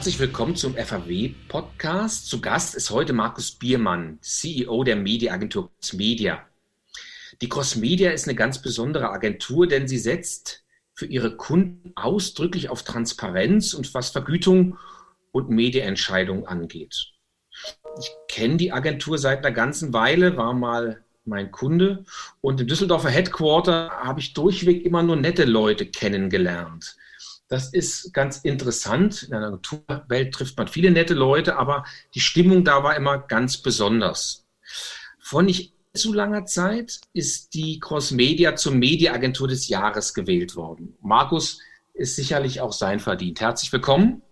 Herzlich willkommen zum FAW-Podcast. Zu Gast ist heute Markus Biermann, CEO der Mediaagentur Crossmedia. Die Crossmedia ist eine ganz besondere Agentur, denn sie setzt für ihre Kunden ausdrücklich auf Transparenz und was Vergütung und Mediaentscheidungen angeht. Ich kenne die Agentur seit einer ganzen Weile, war mal mein Kunde und im Düsseldorfer Headquarter habe ich durchweg immer nur nette Leute kennengelernt. Das ist ganz interessant. In der Agenturwelt trifft man viele nette Leute, aber die Stimmung da war immer ganz besonders. Vor nicht zu langer Zeit ist die Crossmedia zur Mediaagentur des Jahres gewählt worden. Markus ist sicherlich auch sein verdient. Herzlich willkommen.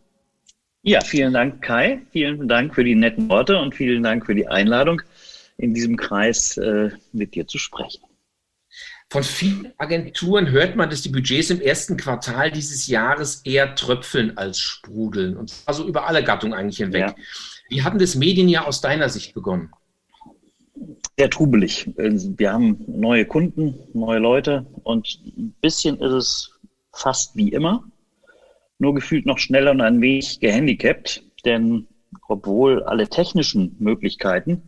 Ja, vielen Dank, Kai. Vielen Dank für die netten Worte und vielen Dank für die Einladung, in diesem Kreis äh, mit dir zu sprechen. Von vielen Agenturen hört man, dass die Budgets im ersten Quartal dieses Jahres eher tröpfeln als sprudeln. Und zwar so über alle Gattungen eigentlich hinweg. Ja. Wie hat denn das Medienjahr aus deiner Sicht begonnen? Sehr trubelig. Wir haben neue Kunden, neue Leute und ein bisschen ist es fast wie immer, nur gefühlt noch schneller und ein wenig gehandicapt, denn obwohl alle technischen Möglichkeiten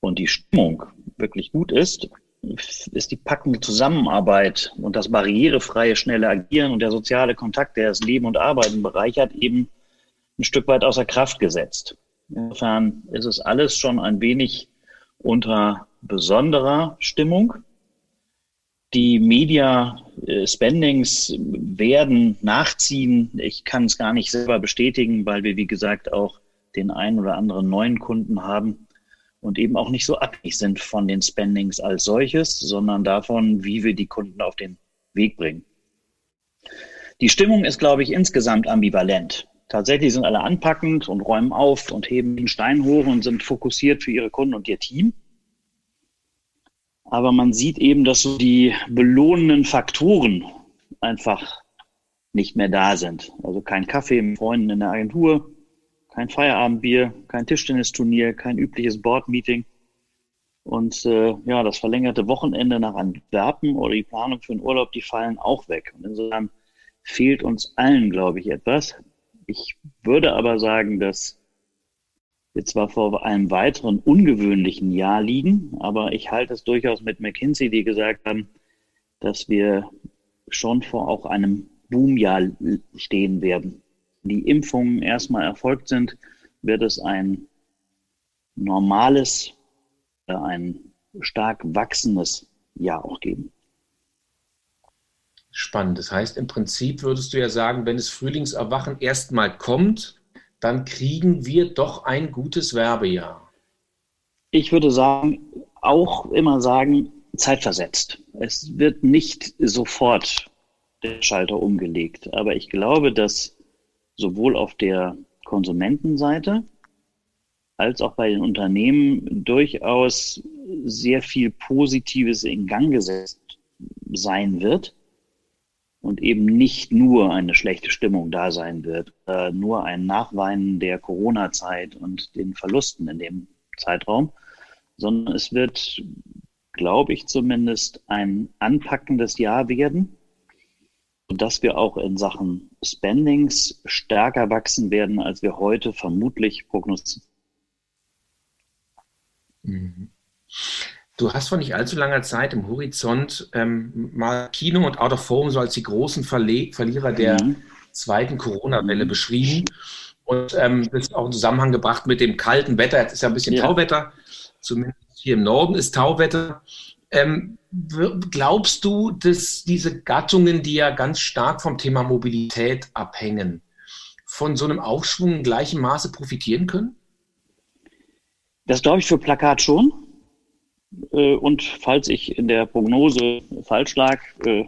und die Stimmung wirklich gut ist, ist die packende Zusammenarbeit und das barrierefreie, schnelle Agieren und der soziale Kontakt, der das Leben und Arbeiten bereichert, eben ein Stück weit außer Kraft gesetzt. Insofern ist es alles schon ein wenig unter besonderer Stimmung. Die Media äh, werden nachziehen. Ich kann es gar nicht selber bestätigen, weil wir, wie gesagt, auch den einen oder anderen neuen Kunden haben und eben auch nicht so abhängig sind von den Spendings als solches, sondern davon, wie wir die Kunden auf den Weg bringen. Die Stimmung ist, glaube ich, insgesamt ambivalent. Tatsächlich sind alle anpackend und räumen auf und heben den Stein hoch und sind fokussiert für ihre Kunden und ihr Team. Aber man sieht eben, dass so die belohnenden Faktoren einfach nicht mehr da sind. Also kein Kaffee mit Freunden in der Agentur, kein Feierabendbier, kein Tischtennisturnier, kein übliches Boardmeeting. Und äh, ja, das verlängerte Wochenende nach Antwerpen oder die Planung für den Urlaub, die fallen auch weg. Und insofern fehlt uns allen, glaube ich, etwas. Ich würde aber sagen, dass wir zwar vor einem weiteren ungewöhnlichen Jahr liegen, aber ich halte es durchaus mit McKinsey, die gesagt haben, dass wir schon vor auch einem Boomjahr stehen werden die Impfungen erstmal erfolgt sind, wird es ein normales, äh, ein stark wachsendes Jahr auch geben. Spannend. Das heißt, im Prinzip würdest du ja sagen, wenn das Frühlingserwachen erstmal kommt, dann kriegen wir doch ein gutes Werbejahr. Ich würde sagen, auch immer sagen, zeitversetzt. Es wird nicht sofort der Schalter umgelegt. Aber ich glaube, dass sowohl auf der Konsumentenseite als auch bei den Unternehmen durchaus sehr viel Positives in Gang gesetzt sein wird und eben nicht nur eine schlechte Stimmung da sein wird, äh, nur ein Nachweinen der Corona-Zeit und den Verlusten in dem Zeitraum, sondern es wird, glaube ich zumindest, ein anpackendes Jahr werden, dass wir auch in Sachen Spendings stärker wachsen werden, als wir heute vermutlich prognostizieren. Mhm. Du hast vor nicht allzu langer Zeit im Horizont ähm, mal Kino und Out of Home so als die großen Verle Verlierer der mhm. zweiten Corona-Welle mhm. beschrieben und ähm, das ist auch in Zusammenhang gebracht mit dem kalten Wetter. Jetzt ist ja ein bisschen ja. Tauwetter, zumindest hier im Norden ist Tauwetter. Ähm, glaubst du, dass diese Gattungen, die ja ganz stark vom Thema Mobilität abhängen, von so einem Aufschwung in gleichem Maße profitieren können? Das glaube ich für Plakat schon. Äh, und falls ich in der Prognose falsch lag, äh,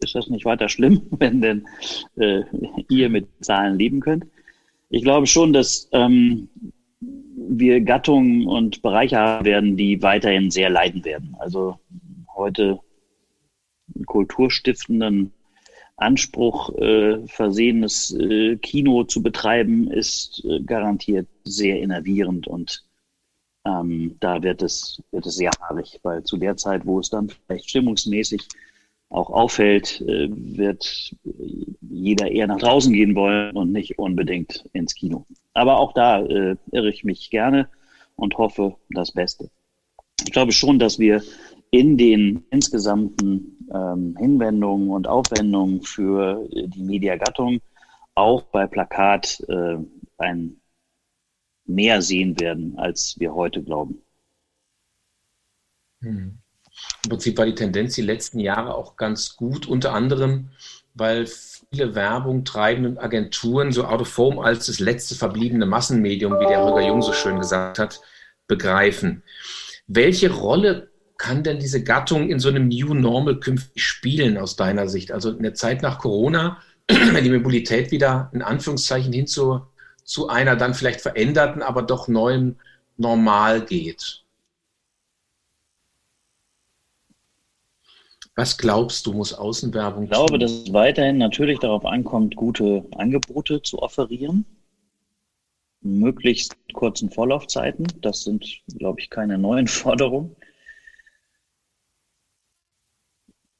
ist das nicht weiter schlimm, wenn denn äh, ihr mit Zahlen leben könnt. Ich glaube schon, dass ähm, wir Gattungen und Bereiche haben werden, die weiterhin sehr leiden werden. Also heute kulturstiftenden Anspruch äh, versehenes äh, Kino zu betreiben, ist äh, garantiert sehr innervierend und ähm, da wird es, wird es sehr haarig, weil zu der Zeit, wo es dann vielleicht stimmungsmäßig auch auffällt, äh, wird jeder eher nach draußen gehen wollen und nicht unbedingt ins Kino. Aber auch da äh, irre ich mich gerne und hoffe das Beste. Ich glaube schon, dass wir in den insgesamten ähm, Hinwendungen und Aufwendungen für die Mediagattung auch bei Plakat äh, ein mehr sehen werden, als wir heute glauben. Hm. Im Prinzip war die Tendenz die letzten Jahre auch ganz gut, unter anderem, weil viele Werbung treibenden Agenturen so Out of Home als das letzte verbliebene Massenmedium, wie der Rüger Jung so schön gesagt hat, begreifen. Welche Rolle kann denn diese Gattung in so einem New Normal künftig spielen aus deiner Sicht? Also in der Zeit nach Corona, wenn die Mobilität wieder in Anführungszeichen hin zu, zu einer dann vielleicht veränderten, aber doch neuen Normal geht. Was glaubst du, muss Außenwerbung Ich glaube, tun? dass es weiterhin natürlich darauf ankommt, gute Angebote zu offerieren. Möglichst kurzen Vorlaufzeiten. Das sind, glaube ich, keine neuen Forderungen.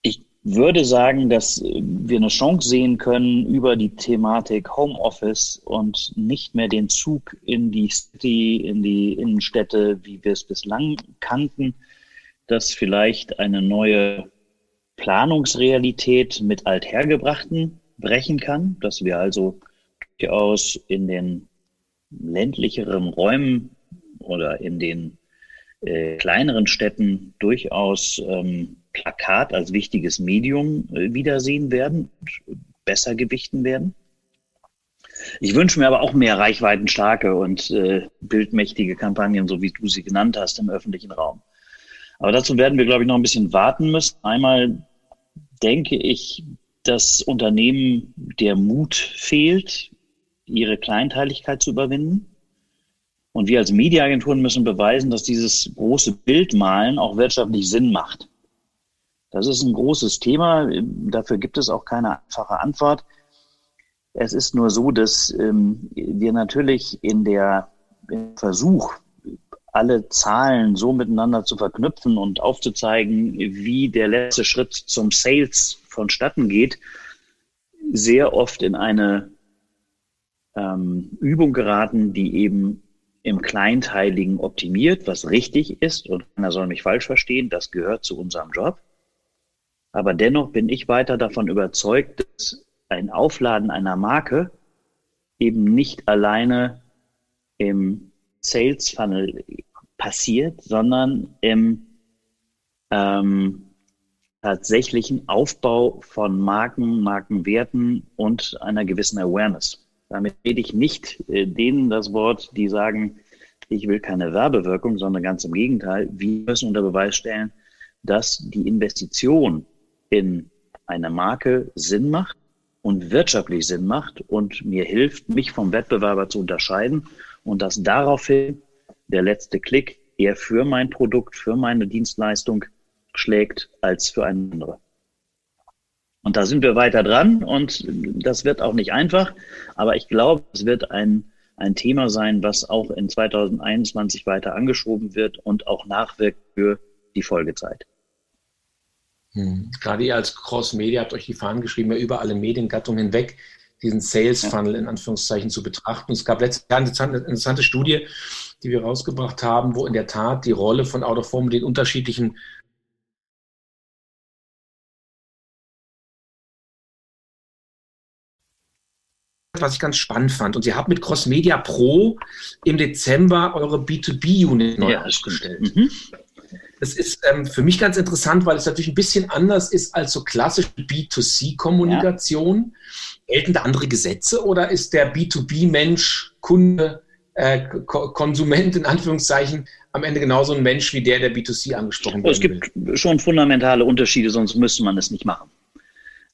Ich würde sagen, dass wir eine Chance sehen können über die Thematik Homeoffice und nicht mehr den Zug in die City, in die Innenstädte, wie wir es bislang kannten, dass vielleicht eine neue Planungsrealität mit Althergebrachten brechen kann, dass wir also durchaus in den ländlicheren Räumen oder in den äh, kleineren Städten durchaus ähm, Plakat als wichtiges Medium äh, wiedersehen werden, besser gewichten werden. Ich wünsche mir aber auch mehr reichweitenstarke und äh, bildmächtige Kampagnen, so wie du sie genannt hast, im öffentlichen Raum. Aber dazu werden wir, glaube ich, noch ein bisschen warten müssen. Einmal denke ich, dass Unternehmen der Mut fehlt, ihre Kleinteiligkeit zu überwinden. Und wir als Mediaagenturen müssen beweisen, dass dieses große Bildmalen auch wirtschaftlich Sinn macht. Das ist ein großes Thema. Dafür gibt es auch keine einfache Antwort. Es ist nur so, dass ähm, wir natürlich in der im Versuch, alle Zahlen so miteinander zu verknüpfen und aufzuzeigen, wie der letzte Schritt zum Sales vonstatten geht, sehr oft in eine ähm, Übung geraten, die eben im Kleinteiligen optimiert, was richtig ist und keiner soll mich falsch verstehen, das gehört zu unserem Job. Aber dennoch bin ich weiter davon überzeugt, dass ein Aufladen einer Marke eben nicht alleine im Sales Funnel passiert, sondern im ähm, tatsächlichen Aufbau von Marken, Markenwerten und einer gewissen Awareness. Damit rede ich nicht äh, denen das Wort, die sagen, ich will keine Werbewirkung, sondern ganz im Gegenteil. Wir müssen unter Beweis stellen, dass die Investition in eine Marke Sinn macht und wirtschaftlich Sinn macht und mir hilft, mich vom Wettbewerber zu unterscheiden und dass daraufhin der letzte Klick eher für mein Produkt, für meine Dienstleistung schlägt als für eine andere. Und da sind wir weiter dran und das wird auch nicht einfach, aber ich glaube, es wird ein, ein Thema sein, was auch in 2021 weiter angeschoben wird und auch nachwirkt für die Folgezeit. Hm. Gerade ihr als Cross-Media habt euch die Fahnen geschrieben, ja über alle Mediengattungen hinweg diesen Sales Funnel in Anführungszeichen zu betrachten. es gab letztes Jahr eine interessante Studie, die wir rausgebracht haben, wo in der Tat die Rolle von Out of Home den unterschiedlichen was ich ganz spannend fand. Und Sie haben mit Cross Media Pro im Dezember eure B2B-Unit neu ja, ausgestellt. Mhm. Das ist ähm, für mich ganz interessant, weil es natürlich ein bisschen anders ist als so klassische B2C-Kommunikation. Ja. Gelten da andere Gesetze oder ist der B2B-Mensch, Kunde, äh, Konsument in Anführungszeichen am Ende genauso ein Mensch wie der, der B2C angesprochen wird? Es gibt will? schon fundamentale Unterschiede, sonst müsste man es nicht machen.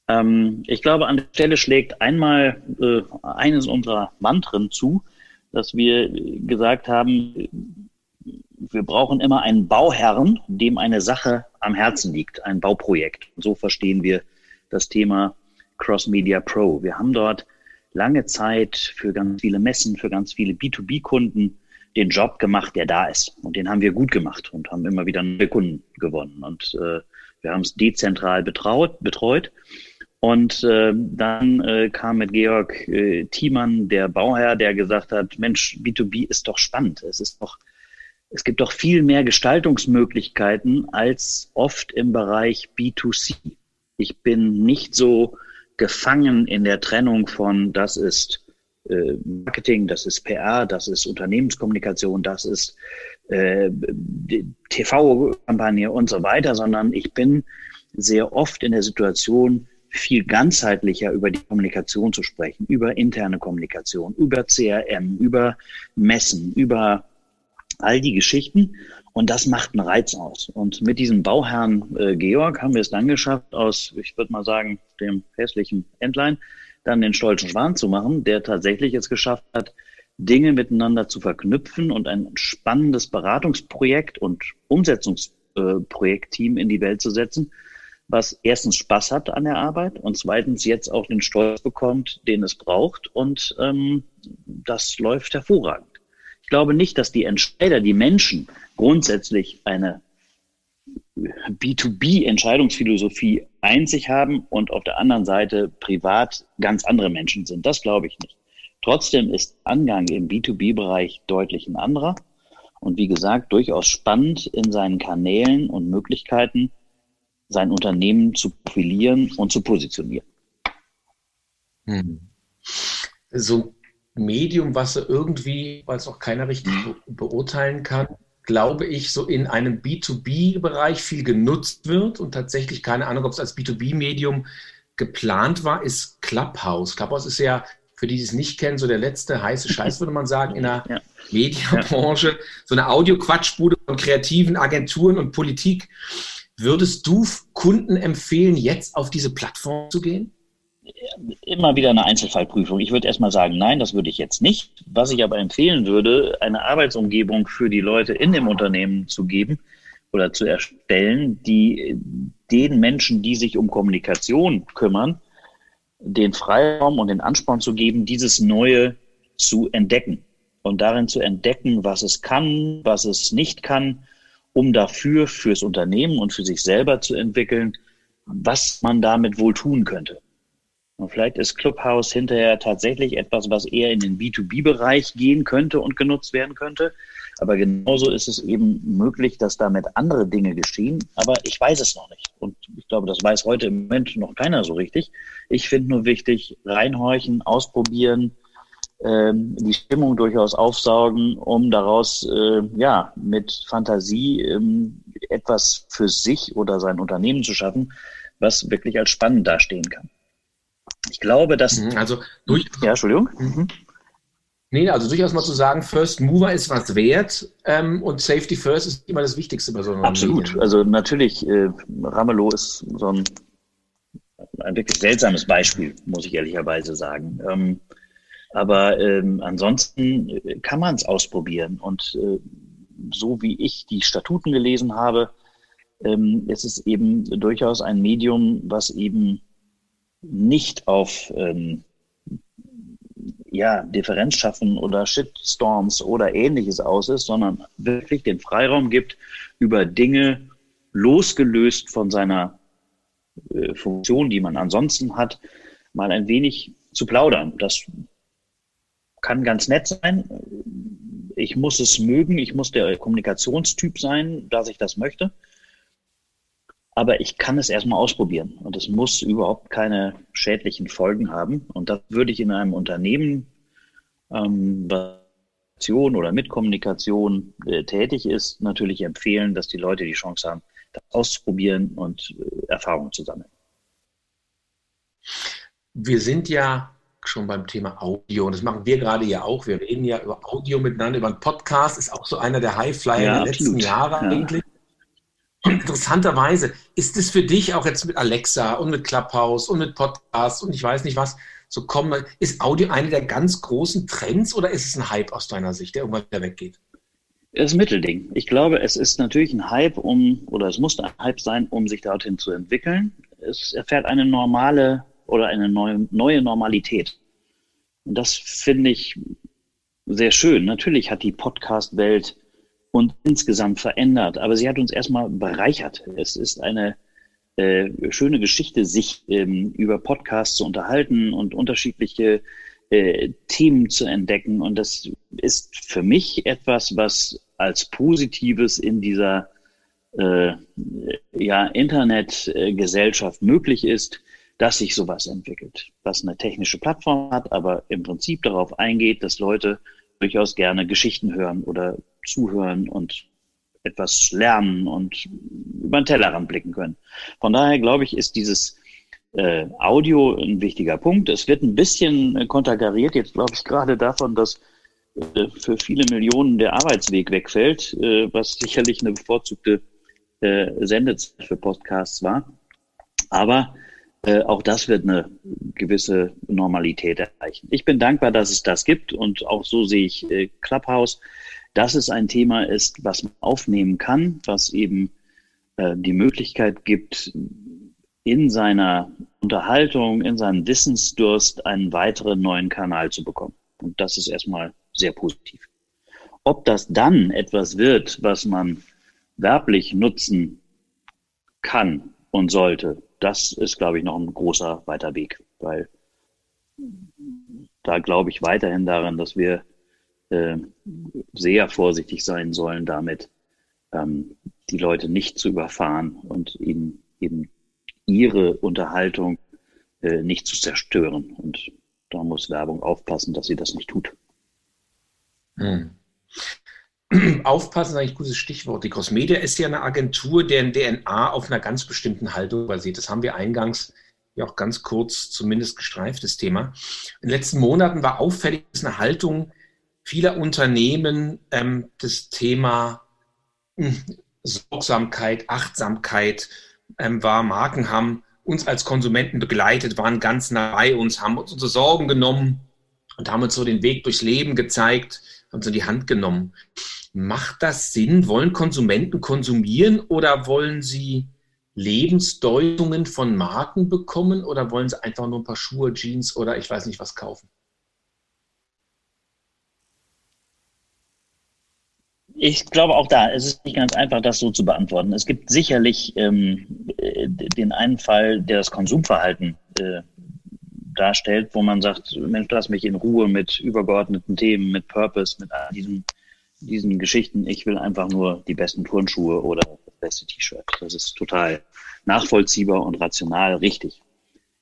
Ähm, ich glaube, an der Stelle schlägt einmal äh, eines unserer Mantren zu, dass wir gesagt haben, wir brauchen immer einen Bauherrn, dem eine Sache am Herzen liegt, ein Bauprojekt. Und so verstehen wir das Thema Cross Media Pro. Wir haben dort lange Zeit für ganz viele Messen, für ganz viele B2B-Kunden den Job gemacht, der da ist. Und den haben wir gut gemacht und haben immer wieder neue Kunden gewonnen. Und äh, wir haben es dezentral betraut, betreut. Und äh, dann äh, kam mit Georg äh, Thiemann, der Bauherr, der gesagt hat, Mensch, B2B ist doch spannend. Es ist doch, es gibt doch viel mehr Gestaltungsmöglichkeiten als oft im Bereich B2C. Ich bin nicht so gefangen in der Trennung von, das ist äh, Marketing, das ist PR, das ist Unternehmenskommunikation, das ist äh, TV-Kampagne und so weiter, sondern ich bin sehr oft in der Situation, viel ganzheitlicher über die Kommunikation zu sprechen, über interne Kommunikation, über CRM, über Messen, über all die Geschichten. Und das macht einen Reiz aus. Und mit diesem Bauherrn äh, Georg haben wir es dann geschafft, aus, ich würde mal sagen, dem hässlichen Entlein, dann den stolzen Schwan zu machen, der tatsächlich es geschafft hat, Dinge miteinander zu verknüpfen und ein spannendes Beratungsprojekt und Umsetzungsprojektteam in die Welt zu setzen, was erstens Spaß hat an der Arbeit und zweitens jetzt auch den Stolz bekommt, den es braucht. Und ähm, das läuft hervorragend. Ich glaube nicht, dass die Entscheider, die Menschen grundsätzlich eine B2B-Entscheidungsphilosophie einzig haben und auf der anderen Seite privat ganz andere Menschen sind. Das glaube ich nicht. Trotzdem ist Angang im B2B-Bereich deutlich ein anderer und wie gesagt durchaus spannend in seinen Kanälen und Möglichkeiten, sein Unternehmen zu profilieren und zu positionieren. Hm. So Medium, was irgendwie, weil es auch keiner richtig beurteilen kann, glaube ich, so in einem B2B-Bereich viel genutzt wird und tatsächlich keine Ahnung, ob es als B2B-Medium geplant war, ist Clubhouse. Clubhouse ist ja, für die, die es nicht kennen, so der letzte heiße Scheiß, würde man sagen, in der ja. Medienbranche. So eine Audio-Quatschbude von kreativen Agenturen und Politik. Würdest du Kunden empfehlen, jetzt auf diese Plattform zu gehen? Immer wieder eine Einzelfallprüfung. Ich würde erstmal sagen, nein, das würde ich jetzt nicht. Was ich aber empfehlen würde, eine Arbeitsumgebung für die Leute in dem Unternehmen zu geben oder zu erstellen, die den Menschen, die sich um Kommunikation kümmern, den Freiraum und den Ansporn zu geben, dieses Neue zu entdecken und darin zu entdecken, was es kann, was es nicht kann um dafür fürs Unternehmen und für sich selber zu entwickeln, was man damit wohl tun könnte. Und vielleicht ist Clubhouse hinterher tatsächlich etwas, was eher in den B2B-Bereich gehen könnte und genutzt werden könnte. Aber genauso ist es eben möglich, dass damit andere Dinge geschehen. Aber ich weiß es noch nicht. Und ich glaube, das weiß heute im Moment noch keiner so richtig. Ich finde nur wichtig, reinhorchen, ausprobieren, ähm, die Stimmung durchaus aufsaugen, um daraus äh, ja mit Fantasie ähm, etwas für sich oder sein Unternehmen zu schaffen, was wirklich als spannend dastehen kann. Ich glaube, dass mhm, also durch ja Entschuldigung. Mhm. Nee, also durchaus mal zu sagen, First Mover ist was wert ähm, und Safety First ist immer das Wichtigste bei so einem Absolut. Medien. Also natürlich, äh, Ramelow ist so ein, ein wirklich seltsames Beispiel, muss ich ehrlicherweise sagen. Ähm, aber ähm, ansonsten äh, kann man es ausprobieren. Und äh, so wie ich die Statuten gelesen habe, ähm, ist es eben durchaus ein Medium, was eben nicht auf ähm, ja, Differenz schaffen oder Shitstorms oder ähnliches aus ist, sondern wirklich den Freiraum gibt, über Dinge losgelöst von seiner äh, Funktion, die man ansonsten hat, mal ein wenig zu plaudern. Das kann ganz nett sein. Ich muss es mögen, ich muss der Kommunikationstyp sein, dass ich das möchte. Aber ich kann es erstmal ausprobieren und es muss überhaupt keine schädlichen Folgen haben. Und das würde ich in einem Unternehmen, ähm, was oder mit Kommunikation äh, tätig ist, natürlich empfehlen, dass die Leute die Chance haben, das auszuprobieren und äh, Erfahrungen zu sammeln. Wir sind ja schon beim Thema Audio. Und das machen wir gerade ja auch. Wir reden ja über Audio miteinander, über einen Podcast. Ist auch so einer der Highflyer ja, der letzten Jahre ja. eigentlich. Interessanterweise ist es für dich auch jetzt mit Alexa und mit Clubhouse und mit Podcasts und ich weiß nicht was, so kommen, ist Audio eine der ganz großen Trends oder ist es ein Hype aus deiner Sicht, der irgendwann wieder weggeht? Ein Mittelding. Ich glaube, es ist natürlich ein Hype, um, oder es muss ein Hype sein, um sich dorthin zu entwickeln. Es erfährt eine normale oder eine neue, neue Normalität. Und das finde ich sehr schön. Natürlich hat die Podcast-Welt uns insgesamt verändert, aber sie hat uns erstmal bereichert. Es ist eine äh, schöne Geschichte, sich ähm, über Podcasts zu unterhalten und unterschiedliche äh, Themen zu entdecken. Und das ist für mich etwas, was als Positives in dieser äh, ja, Internetgesellschaft möglich ist, dass sich sowas entwickelt, was eine technische Plattform hat, aber im Prinzip darauf eingeht, dass Leute durchaus gerne Geschichten hören oder zuhören und etwas lernen und über den Tellerrand blicken können. Von daher glaube ich, ist dieses äh, Audio ein wichtiger Punkt. Es wird ein bisschen konterkariert jetzt, glaube ich, gerade davon, dass äh, für viele Millionen der Arbeitsweg wegfällt, äh, was sicherlich eine bevorzugte äh, Sendezeit für Podcasts war. Aber äh, auch das wird eine gewisse Normalität erreichen. Ich bin dankbar, dass es das gibt und auch so sehe ich äh, Clubhouse, dass es ein Thema ist, was man aufnehmen kann, was eben äh, die Möglichkeit gibt, in seiner Unterhaltung, in seinem Wissensdurst einen weiteren neuen Kanal zu bekommen. Und das ist erstmal sehr positiv. Ob das dann etwas wird, was man werblich nutzen kann und sollte, das ist, glaube ich, noch ein großer weiter Weg, weil da glaube ich weiterhin daran, dass wir äh, sehr vorsichtig sein sollen, damit ähm, die Leute nicht zu überfahren und ihnen eben ihre Unterhaltung äh, nicht zu zerstören. Und da muss Werbung aufpassen, dass sie das nicht tut. Hm. Aufpassen ist eigentlich ein gutes Stichwort. Die Crossmedia ist ja eine Agentur, deren DNA auf einer ganz bestimmten Haltung basiert. Das haben wir eingangs ja auch ganz kurz zumindest gestreift, das Thema. In den letzten Monaten war auffällig, dass eine Haltung vieler Unternehmen ähm, das Thema hm, Sorgsamkeit, Achtsamkeit ähm, war. Marken haben uns als Konsumenten begleitet, waren ganz nah bei uns, haben uns unsere Sorgen genommen und haben uns so den Weg durchs Leben gezeigt, haben uns in die Hand genommen. Macht das Sinn? Wollen Konsumenten konsumieren oder wollen sie Lebensdeutungen von Marken bekommen oder wollen sie einfach nur ein paar Schuhe, Jeans oder ich weiß nicht was kaufen? Ich glaube auch da, es ist nicht ganz einfach, das so zu beantworten. Es gibt sicherlich ähm, den einen Fall, der das Konsumverhalten äh, darstellt, wo man sagt, Mensch, lass mich in Ruhe mit übergeordneten Themen, mit Purpose, mit all diesen diesen Geschichten, ich will einfach nur die besten Turnschuhe oder das beste T-Shirt. Das ist total nachvollziehbar und rational richtig.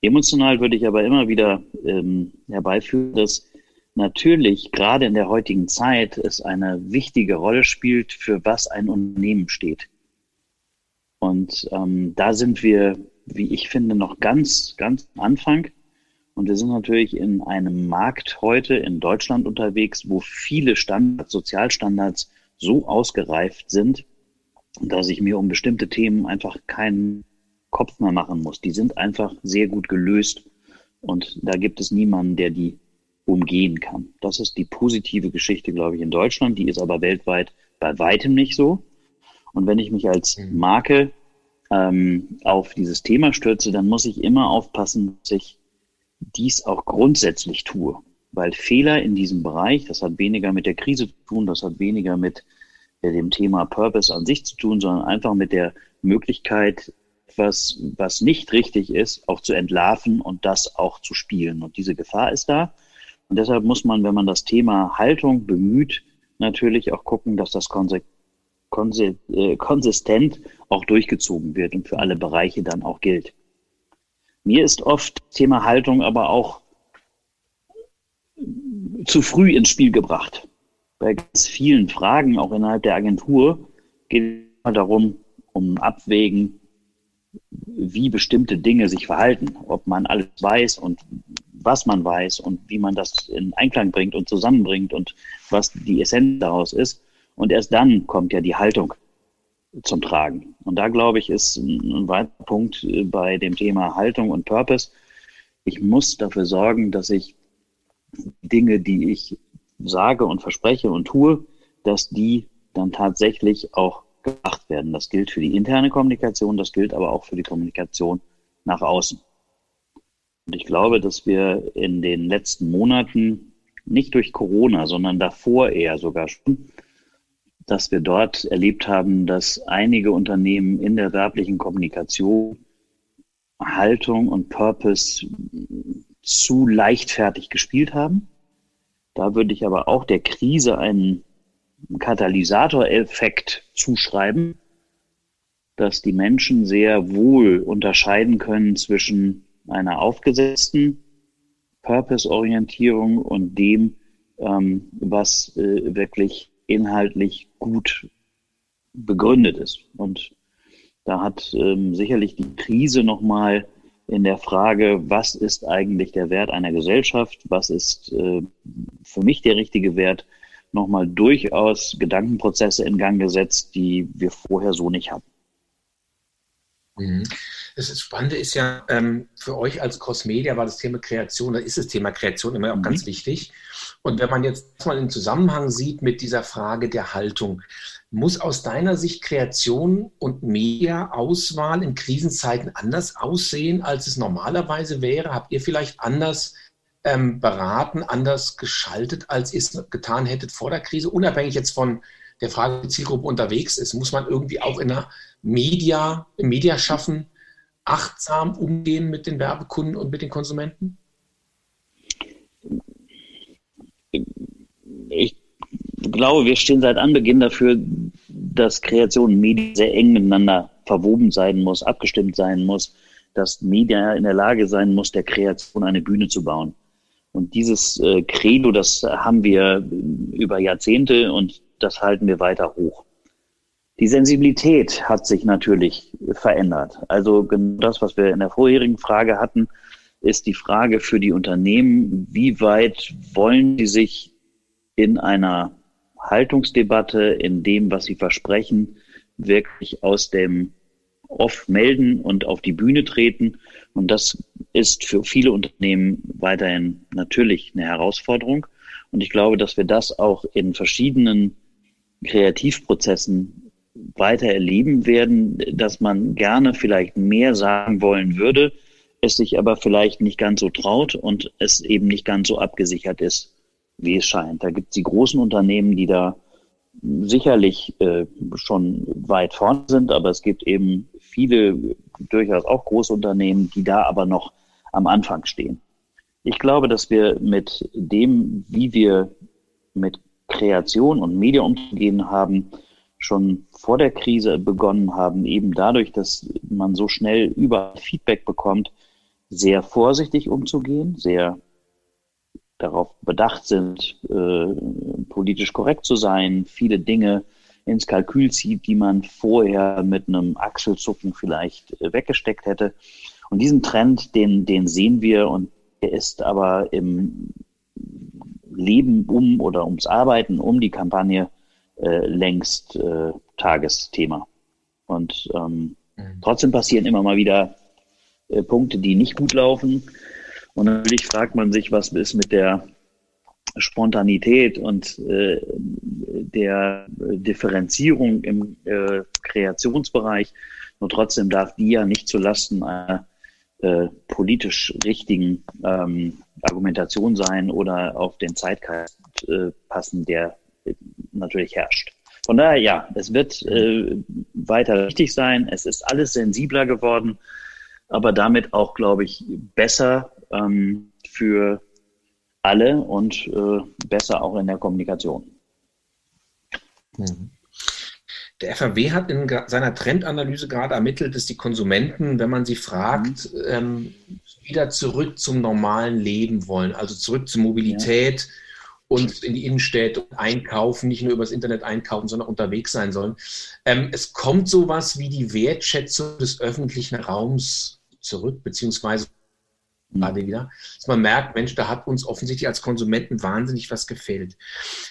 Emotional würde ich aber immer wieder ähm, herbeiführen, dass natürlich gerade in der heutigen Zeit es eine wichtige Rolle spielt, für was ein Unternehmen steht. Und ähm, da sind wir, wie ich finde, noch ganz, ganz am Anfang. Und wir sind natürlich in einem Markt heute in Deutschland unterwegs, wo viele Standards, Sozialstandards so ausgereift sind, dass ich mir um bestimmte Themen einfach keinen Kopf mehr machen muss. Die sind einfach sehr gut gelöst und da gibt es niemanden, der die umgehen kann. Das ist die positive Geschichte, glaube ich, in Deutschland. Die ist aber weltweit bei weitem nicht so. Und wenn ich mich als mhm. Marke ähm, auf dieses Thema stürze, dann muss ich immer aufpassen, dass ich dies auch grundsätzlich tue. Weil Fehler in diesem Bereich, das hat weniger mit der Krise zu tun, das hat weniger mit äh, dem Thema Purpose an sich zu tun, sondern einfach mit der Möglichkeit, etwas, was nicht richtig ist, auch zu entlarven und das auch zu spielen. Und diese Gefahr ist da. Und deshalb muss man, wenn man das Thema Haltung bemüht, natürlich auch gucken, dass das äh, konsistent auch durchgezogen wird und für alle Bereiche dann auch gilt. Mir ist oft Thema Haltung aber auch zu früh ins Spiel gebracht. Bei ganz vielen Fragen, auch innerhalb der Agentur, geht es darum, um Abwägen, wie bestimmte Dinge sich verhalten, ob man alles weiß und was man weiß und wie man das in Einklang bringt und zusammenbringt und was die Essenz daraus ist. Und erst dann kommt ja die Haltung zum Tragen. Und da glaube ich, ist ein weiterer Punkt äh, bei dem Thema Haltung und Purpose. Ich muss dafür sorgen, dass ich Dinge, die ich sage und verspreche und tue, dass die dann tatsächlich auch gemacht werden. Das gilt für die interne Kommunikation, das gilt aber auch für die Kommunikation nach außen. Und ich glaube, dass wir in den letzten Monaten nicht durch Corona, sondern davor eher sogar schon, dass wir dort erlebt haben, dass einige Unternehmen in der werblichen Kommunikation Haltung und Purpose zu leichtfertig gespielt haben. Da würde ich aber auch der Krise einen Katalysatoreffekt zuschreiben, dass die Menschen sehr wohl unterscheiden können zwischen einer aufgesetzten Purpose-Orientierung und dem, ähm, was äh, wirklich inhaltlich gut begründet ist. Und da hat ähm, sicherlich die Krise nochmal in der Frage, was ist eigentlich der Wert einer Gesellschaft, was ist äh, für mich der richtige Wert, nochmal durchaus Gedankenprozesse in Gang gesetzt, die wir vorher so nicht hatten. Mhm. Das Spannende ist ja, ähm, für euch als Crossmedia war das Thema Kreation, da ist das Thema Kreation immer auch mhm. ganz wichtig. Und wenn man jetzt mal in Zusammenhang sieht mit dieser Frage der Haltung, muss aus deiner Sicht Kreation und Media-Auswahl in Krisenzeiten anders aussehen, als es normalerweise wäre? Habt ihr vielleicht anders ähm, beraten, anders geschaltet, als ihr es getan hättet vor der Krise, unabhängig jetzt von der Frage, die Zielgruppe unterwegs ist? Muss man irgendwie auch in der Media, im Mediaschaffen achtsam umgehen mit den Werbekunden und mit den Konsumenten? Ich glaube, wir stehen seit Anbeginn dafür, dass Kreation und Medien sehr eng miteinander verwoben sein muss, abgestimmt sein muss, dass Media in der Lage sein muss, der Kreation eine Bühne zu bauen. Und dieses äh, Credo, das haben wir über Jahrzehnte und das halten wir weiter hoch. Die Sensibilität hat sich natürlich verändert. Also genau das, was wir in der vorherigen Frage hatten, ist die Frage für die Unternehmen, wie weit wollen sie sich in einer Haltungsdebatte, in dem, was sie versprechen, wirklich aus dem Off melden und auf die Bühne treten. Und das ist für viele Unternehmen weiterhin natürlich eine Herausforderung. Und ich glaube, dass wir das auch in verschiedenen Kreativprozessen weiter erleben werden, dass man gerne vielleicht mehr sagen wollen würde, es sich aber vielleicht nicht ganz so traut und es eben nicht ganz so abgesichert ist, wie es scheint. Da gibt es die großen Unternehmen, die da sicherlich äh, schon weit vorne sind, aber es gibt eben viele durchaus auch große Unternehmen, die da aber noch am Anfang stehen. Ich glaube, dass wir mit dem, wie wir mit Kreation und Media umzugehen haben, schon vor der Krise begonnen haben, eben dadurch, dass man so schnell über Feedback bekommt, sehr vorsichtig umzugehen, sehr darauf bedacht sind, äh, politisch korrekt zu sein, viele Dinge ins Kalkül zieht, die man vorher mit einem Achselzucken vielleicht äh, weggesteckt hätte. Und diesen Trend, den, den sehen wir und der ist aber im Leben um oder ums Arbeiten um die Kampagne äh, längst äh, Tagesthema. Und ähm, mhm. trotzdem passieren immer mal wieder äh, Punkte, die nicht gut laufen. Und natürlich fragt man sich, was ist mit der Spontanität und äh, der Differenzierung im äh, Kreationsbereich. Nur trotzdem darf die ja nicht zulasten einer äh, politisch richtigen ähm, Argumentation sein oder auf den Zeitgeist äh, passen, der natürlich herrscht. Von daher, ja, es wird äh, weiter wichtig sein. Es ist alles sensibler geworden, aber damit auch, glaube ich, besser ähm, für alle und äh, besser auch in der Kommunikation. Mhm. Der FAW hat in seiner Trendanalyse gerade ermittelt, dass die Konsumenten, wenn man sie fragt, mhm. ähm, wieder zurück zum normalen Leben wollen, also zurück zur Mobilität. Ja und in die Innenstädte einkaufen, nicht nur übers Internet einkaufen, sondern unterwegs sein sollen. Ähm, es kommt sowas wie die Wertschätzung des öffentlichen Raums zurück, beziehungsweise. Gerade wieder, dass man merkt, Mensch, da hat uns offensichtlich als Konsumenten wahnsinnig was gefehlt.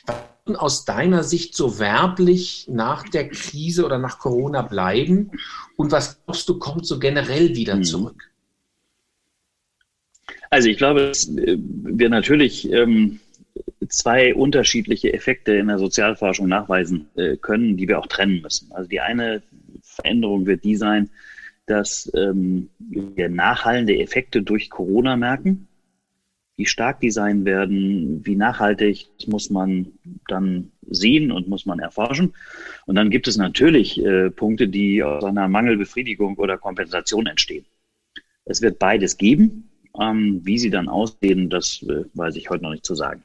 Was wird aus deiner Sicht so werblich nach der Krise oder nach Corona bleiben und was glaubst du, kommt so generell wieder hm. zurück? Also ich glaube, dass äh, wir natürlich ähm, zwei unterschiedliche Effekte in der Sozialforschung nachweisen äh, können, die wir auch trennen müssen. Also die eine Veränderung wird die sein, dass ähm, wir nachhallende Effekte durch Corona merken. wie stark die sein werden, wie nachhaltig, muss man dann sehen und muss man erforschen. Und dann gibt es natürlich äh, Punkte, die aus einer Mangelbefriedigung oder Kompensation entstehen. Es wird beides geben. Ähm, wie sie dann aussehen, das äh, weiß ich heute noch nicht zu sagen.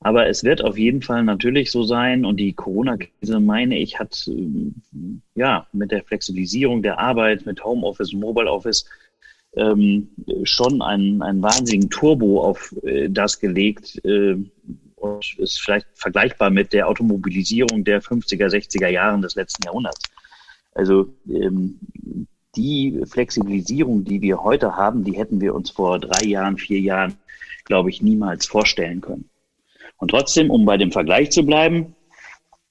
Aber es wird auf jeden Fall natürlich so sein und die Corona-Krise, meine ich, hat äh, ja mit der Flexibilisierung der Arbeit, mit Homeoffice, Mobile Office ähm, schon einen, einen wahnsinnigen Turbo auf äh, das gelegt äh, und ist vielleicht vergleichbar mit der Automobilisierung der 50er, 60er Jahren des letzten Jahrhunderts. Also ähm, die Flexibilisierung, die wir heute haben, die hätten wir uns vor drei Jahren, vier Jahren, glaube ich, niemals vorstellen können. Und trotzdem, um bei dem Vergleich zu bleiben,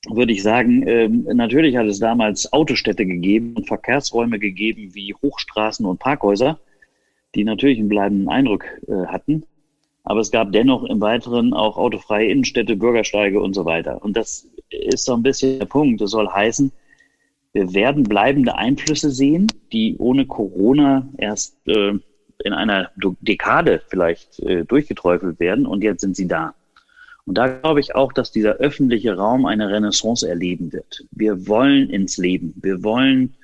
würde ich sagen, äh, natürlich hat es damals Autostädte gegeben und Verkehrsräume gegeben wie Hochstraßen und Parkhäuser, die natürlich einen bleibenden Eindruck äh, hatten. Aber es gab dennoch im Weiteren auch autofreie Innenstädte, Bürgersteige und so weiter. Und das ist so ein bisschen der Punkt. Das soll heißen, wir werden bleibende Einflüsse sehen, die ohne Corona erst äh, in einer Dekade vielleicht äh, durchgeträufelt werden und jetzt sind sie da. Und da glaube ich auch, dass dieser öffentliche Raum eine Renaissance erleben wird. Wir wollen ins Leben, wir wollen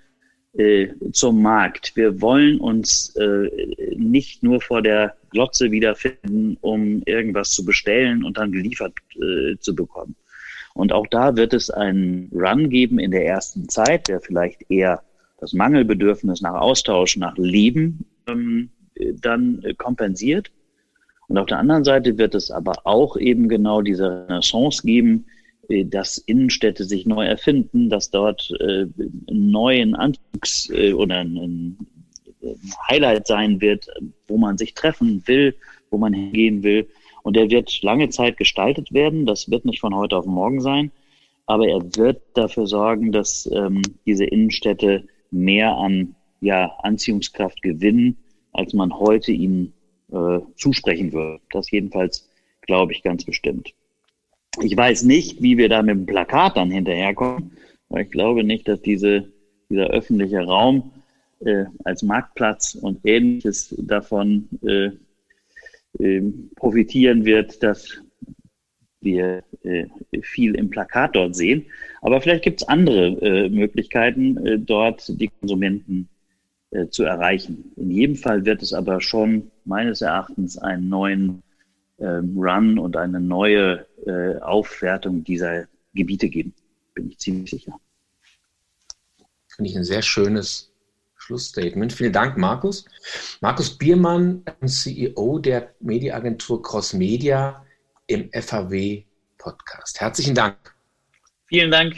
äh, zum Markt, wir wollen uns äh, nicht nur vor der Glotze wiederfinden, um irgendwas zu bestellen und dann geliefert äh, zu bekommen. Und auch da wird es einen Run geben in der ersten Zeit, der vielleicht eher das Mangelbedürfnis nach Austausch, nach Leben ähm, dann kompensiert. Und auf der anderen Seite wird es aber auch eben genau diese Renaissance geben, äh, dass Innenstädte sich neu erfinden, dass dort äh, neuen Anzugs- äh, oder ein, ein Highlight sein wird, wo man sich treffen will, wo man hingehen will. Und der wird lange Zeit gestaltet werden. Das wird nicht von heute auf morgen sein. Aber er wird dafür sorgen, dass ähm, diese Innenstädte mehr an ja, Anziehungskraft gewinnen, als man heute ihnen äh, zusprechen würde. Das jedenfalls glaube ich ganz bestimmt. Ich weiß nicht, wie wir da mit dem Plakat dann hinterherkommen, weil ich glaube nicht, dass diese, dieser öffentliche Raum äh, als Marktplatz und ähnliches davon äh, ähm, profitieren wird, dass wir äh, viel im Plakat dort sehen. Aber vielleicht gibt es andere äh, Möglichkeiten, äh, dort die Konsumenten äh, zu erreichen. In jedem Fall wird es aber schon meines Erachtens einen neuen ähm, Run und eine neue äh, Aufwertung dieser Gebiete geben. Bin ich ziemlich sicher. Finde ich ein sehr schönes Schlussstatement. Vielen Dank, Markus. Markus Biermann, CEO der Mediaagentur Cross Media im FAW Podcast. Herzlichen Dank. Vielen Dank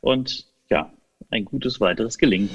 und ja, ein gutes weiteres Gelingen.